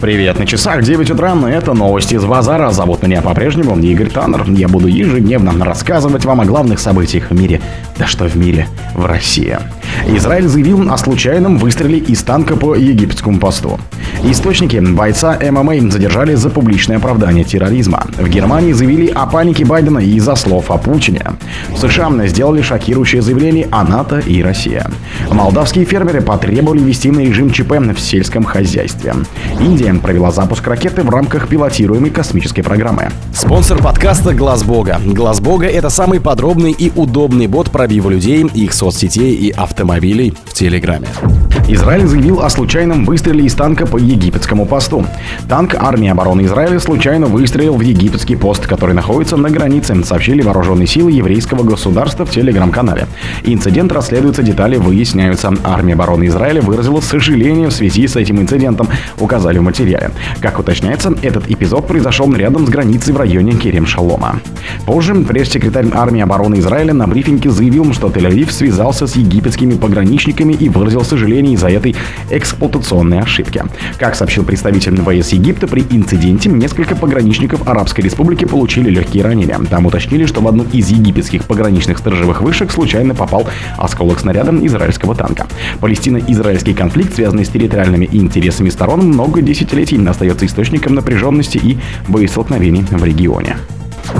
Привет, на часах 9 утра, но это новости из Базара. Зовут меня по-прежнему Игорь Таннер. Я буду ежедневно рассказывать вам о главных событиях в мире. Да что в мире, в России. Израиль заявил о случайном выстреле из танка по египетскому посту. Источники бойца ММА задержали за публичное оправдание терроризма. В Германии заявили о панике Байдена из-за слов о Путине. В США сделали шокирующее заявление о НАТО и России. Молдавские фермеры потребовали ввести на режим ЧП в сельском хозяйстве. Индия провела запуск ракеты в рамках пилотируемой космической программы. Спонсор подкаста Глаз Бога. Глаз Бога это самый подробный и удобный бот пробива людей, их соцсетей и автомобилей в Телеграме. Израиль заявил о случайном выстреле из танка по египетскому посту. Танк армии обороны Израиля случайно выстрелил в египетский пост, который находится на границе, сообщили вооруженные силы еврейского государства в телеграм-канале. Инцидент расследуется, детали выясняются. Армия обороны Израиля выразила сожаление в связи с этим инцидентом, указали в материале. Как уточняется, этот эпизод произошел рядом с границей в районе Керем-Шалома. Позже пресс-секретарь армии обороны Израиля на брифинге заявил, что Тель-Авив связался с египетскими пограничниками и выразил сожаление из-за этой эксплуатационной ошибки. Как сообщил представитель ВС Египта, при инциденте несколько пограничников Арабской Республики получили легкие ранения. Там уточнили, что в одну из египетских пограничных сторожевых вышек случайно попал осколок снаряда израильского танка. Палестино-израильский конфликт, связанный с территориальными интересами сторон, много десятилетий остается источником напряженности и боестолкновений в регионе.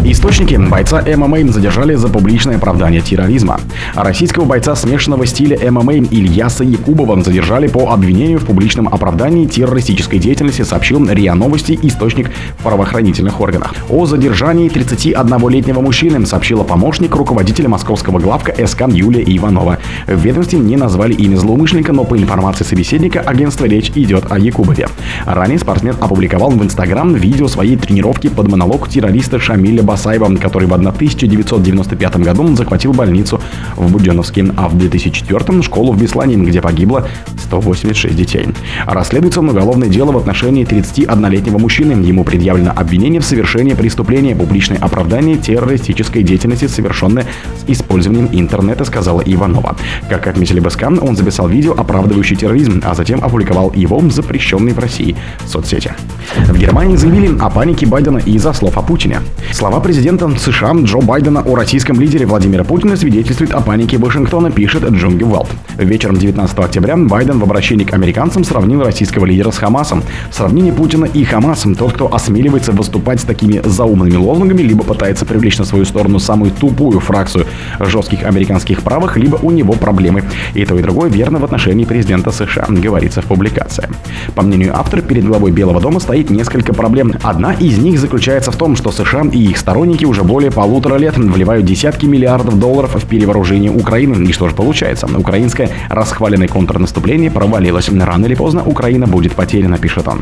Источники бойца ММА задержали за публичное оправдание терроризма. Российского бойца смешанного стиля ММА Ильяса Якубова задержали по обвинению в публичном оправдании террористической деятельности, сообщил РИА Новости источник в правоохранительных органах. О задержании 31-летнего мужчины сообщила помощник руководителя московского главка СК Юлия Иванова. В ведомстве не назвали имя злоумышленника, но по информации собеседника агентства речь идет о Якубове. Ранее спортсмен опубликовал в Инстаграм видео своей тренировки под монолог террориста Шамиля Басаева, который в 1995 году захватил больницу в Буденновске, а в 2004 школу в Беслане, где погибло 186 детей. Расследуется уголовное дело в отношении 31-летнего мужчины. Ему предъявлено обвинение в совершении преступления, публичное оправдание террористической деятельности, совершенной с использованием интернета, сказала Иванова. Как отметили БСК, он записал видео, оправдывающий терроризм, а затем опубликовал его в запрещенной в России соцсети. В Германии заявили о панике Байдена из-за слов о Путине. Слова президента США Джо Байдена о российском лидере Владимира Путина свидетельствуют о панике Вашингтона, пишет Джунги Велт. Вечером 19 октября Байден в обращении к американцам сравнил российского лидера с Хамасом. Сравнение Путина и Хамасом тот, кто осмеливается выступать с такими заумными лозунгами, либо пытается привлечь на свою сторону самую тупую фракцию жестких американских правых, либо у него проблемы. И то и другое верно в отношении президента США, говорится в публикации. По мнению автора, перед главой Белого дома стоит несколько проблем. Одна из них заключается в том, что США и их сторонники уже более полутора лет вливают десятки миллиардов долларов в перевооружение Украины. И что же получается? Украинское расхваленное контрнаступление провалилось. Рано или поздно Украина будет потеряна, пишет он.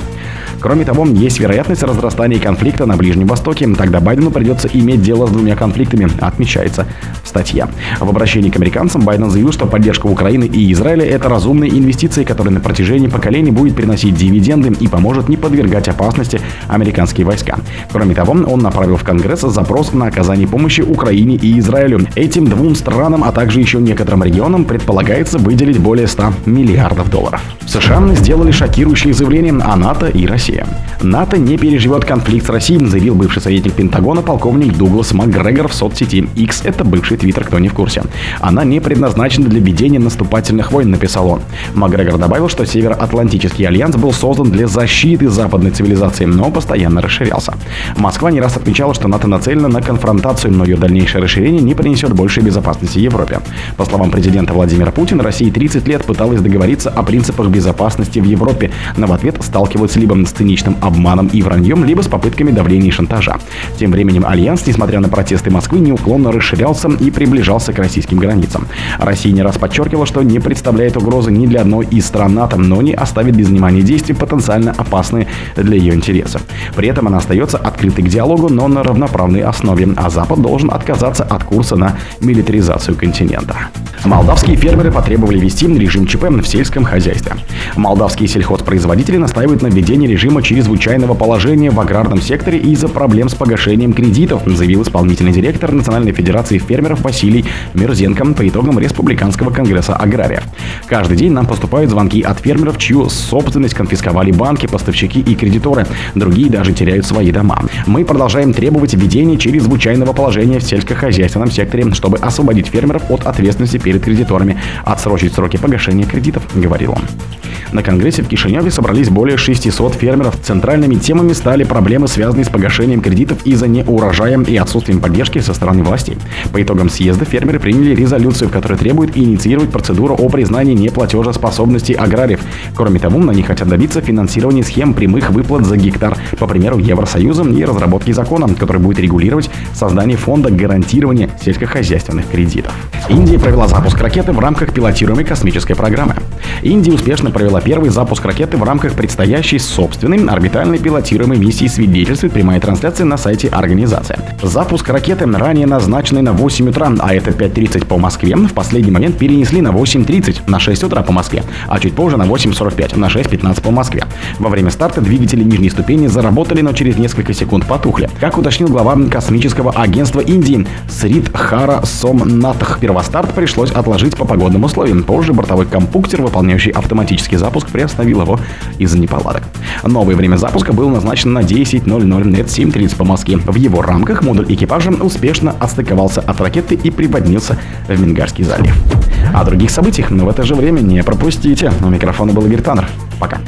Кроме того, есть вероятность разрастания конфликта на Ближнем Востоке. Тогда Байдену придется иметь дело с двумя конфликтами, отмечается в статье. В обращении к американцам Байден заявил, что поддержка Украины и Израиля – это разумные инвестиции, которые на протяжении поколений будет приносить дивиденды и поможет не подвергать опасности американские войска. Кроме того, он направил в Конгресс запрос на оказание помощи Украине и Израилю. Этим двум странам, а также еще некоторым регионам предполагается выделить более 100 миллиардов долларов. США сделали шокирующие заявления о НАТО и России. НАТО не переживет конфликт с Россией, заявил бывший советник Пентагона полковник Дуглас Макгрегор в соцсети X. Это бывший твиттер, кто не в курсе. Она не предназначена для ведения наступательных войн, написал он. Макгрегор добавил, что Североатлантический альянс был создан для защиты западной цивилизации, но постоянно расширялся. Москва не раз отмечала, что НАТО нацелена на конфронтацию, но ее дальнейшее расширение не принесет большей безопасности Европе. По словам президента Владимира Путина, Россия 30 лет пыталась договориться о принципах безопасности в Европе, но в ответ сталкиваются либо с циничным обманом и враньем, либо с попытками давления и шантажа. Тем временем Альянс, несмотря на протесты Москвы, неуклонно расширялся и приближался к российским границам. Россия не раз подчеркивала, что не представляет угрозы ни для одной из стран НАТО, но не оставит без внимания действия, потенциально опасные для ее интересов. При этом она остается открытой к диалогу, но на равноправной основе, а Запад должен отказаться от курса на милитаризацию континента. Молдавские фермеры потребовали ввести режим ЧП в сельском хозяйстве. Молдавские сельхозпроизводители настаивают на введении режима чрезвычайного положения в аграрном секторе из-за проблем с погашением кредитов, заявил исполнительный директор Национальной Федерации фермеров Василий Мерзенко по итогам Республиканского конгресса аграриев. Каждый день нам поступают звонки от фермеров, чью собственность конфисковали банки, поставщики и кредиторы. Другие даже теряют свои дома. Мы продолжаем требовать введения чрезвычайного положения в сельскохозяйственном секторе, чтобы освободить фермеров от ответственности перед кредиторами, отсрочить сроки погашения кредитов, говорил он. На Конгрессе в Кишиневе собрались более 600 фермеров. Центральными темами стали проблемы, связанные с погашением кредитов из-за неурожая и отсутствием поддержки со стороны властей. По итогам съезда фермеры приняли резолюцию, которая требует инициировать процедуру о признании неплатежеспособности аграриев. Кроме того, они хотят добиться финансирования схем прямых выплат за гектар, по примеру Евросоюза и разработки закона, который будет регулировать создание фонда гарантирования сельскохозяйственных кредитов. Индия провела запуск ракеты в рамках пилотируемой космической программы. Индия успешно провела первый запуск ракеты в рамках предстоящей собственной орбитальной пилотируемой миссии свидетельствует прямая трансляция на сайте организации. Запуск ракеты, ранее назначенный на 8 утра, а это 5.30 по Москве, в последний момент перенесли на 8.30 на 6 утра по Москве, а чуть позже на 8.45 на 6.15 по Москве. Во время старта двигатели нижней ступени заработали, но через несколько секунд потухли. Как уточнил глава космического агентства Индии Срит Хара Сомнатх, первостарт пришлось отложить по погодным условиям. Позже бортовой компьютер, выполняющий автоматический запуск приостановил его из-за неполадок. Новое время запуска было назначено на 10.00 нет 7.30 по Москве. В его рамках модуль экипажа успешно отстыковался от ракеты и приподнялся в Мингарский залив. О других событиях в это же время не пропустите. У микрофона был Игорь Таннер. Пока.